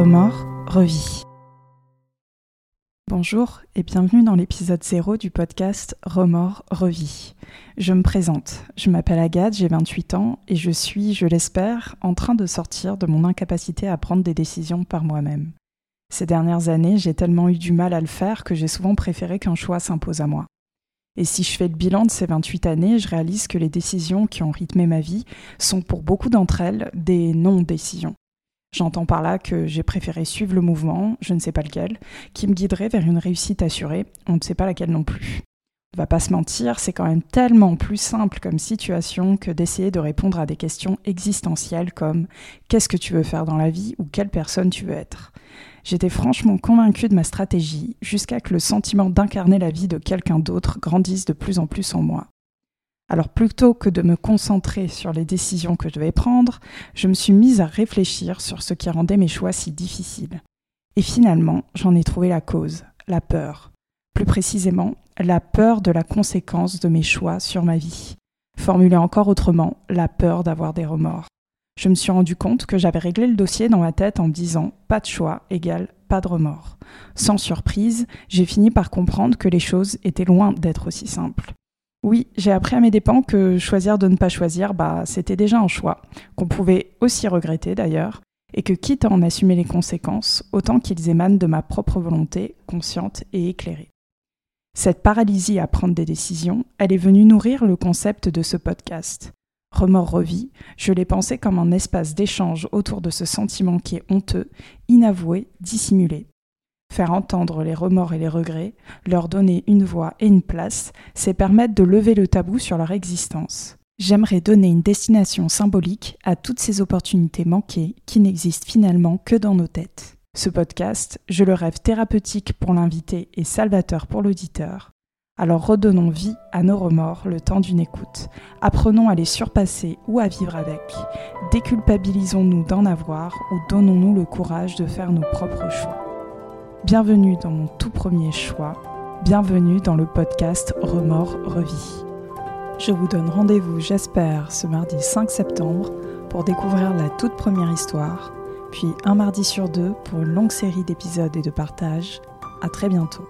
Remords, revie. Bonjour et bienvenue dans l'épisode 0 du podcast Remords, revie. Je me présente, je m'appelle Agathe, j'ai 28 ans et je suis, je l'espère, en train de sortir de mon incapacité à prendre des décisions par moi-même. Ces dernières années, j'ai tellement eu du mal à le faire que j'ai souvent préféré qu'un choix s'impose à moi. Et si je fais le bilan de ces 28 années, je réalise que les décisions qui ont rythmé ma vie sont pour beaucoup d'entre elles des non-décisions. J'entends par là que j'ai préféré suivre le mouvement, je ne sais pas lequel, qui me guiderait vers une réussite assurée, on ne sait pas laquelle non plus. On va pas se mentir, c'est quand même tellement plus simple comme situation que d'essayer de répondre à des questions existentielles comme qu'est-ce que tu veux faire dans la vie ou quelle personne tu veux être? J'étais franchement convaincue de ma stratégie jusqu'à que le sentiment d'incarner la vie de quelqu'un d'autre grandisse de plus en plus en moi. Alors plutôt que de me concentrer sur les décisions que je devais prendre, je me suis mise à réfléchir sur ce qui rendait mes choix si difficiles. Et finalement, j'en ai trouvé la cause, la peur. Plus précisément, la peur de la conséquence de mes choix sur ma vie. Formulé encore autrement, la peur d'avoir des remords. Je me suis rendu compte que j'avais réglé le dossier dans ma tête en disant pas de choix égale pas de remords. Sans surprise, j'ai fini par comprendre que les choses étaient loin d'être aussi simples. Oui, j'ai appris à mes dépens que choisir de ne pas choisir, bah, c'était déjà un choix, qu'on pouvait aussi regretter d'ailleurs, et que quitte à en assumer les conséquences, autant qu'ils émanent de ma propre volonté, consciente et éclairée. Cette paralysie à prendre des décisions, elle est venue nourrir le concept de ce podcast. Remords revie, je l'ai pensé comme un espace d'échange autour de ce sentiment qui est honteux, inavoué, dissimulé. Faire entendre les remords et les regrets, leur donner une voix et une place, c'est permettre de lever le tabou sur leur existence. J'aimerais donner une destination symbolique à toutes ces opportunités manquées qui n'existent finalement que dans nos têtes. Ce podcast, je le rêve thérapeutique pour l'invité et salvateur pour l'auditeur. Alors redonnons vie à nos remords le temps d'une écoute. Apprenons à les surpasser ou à vivre avec. Déculpabilisons-nous d'en avoir ou donnons-nous le courage de faire nos propres choix. Bienvenue dans mon tout premier choix. Bienvenue dans le podcast Remords Revie. Je vous donne rendez-vous, j'espère, ce mardi 5 septembre pour découvrir la toute première histoire, puis un mardi sur deux pour une longue série d'épisodes et de partages. À très bientôt.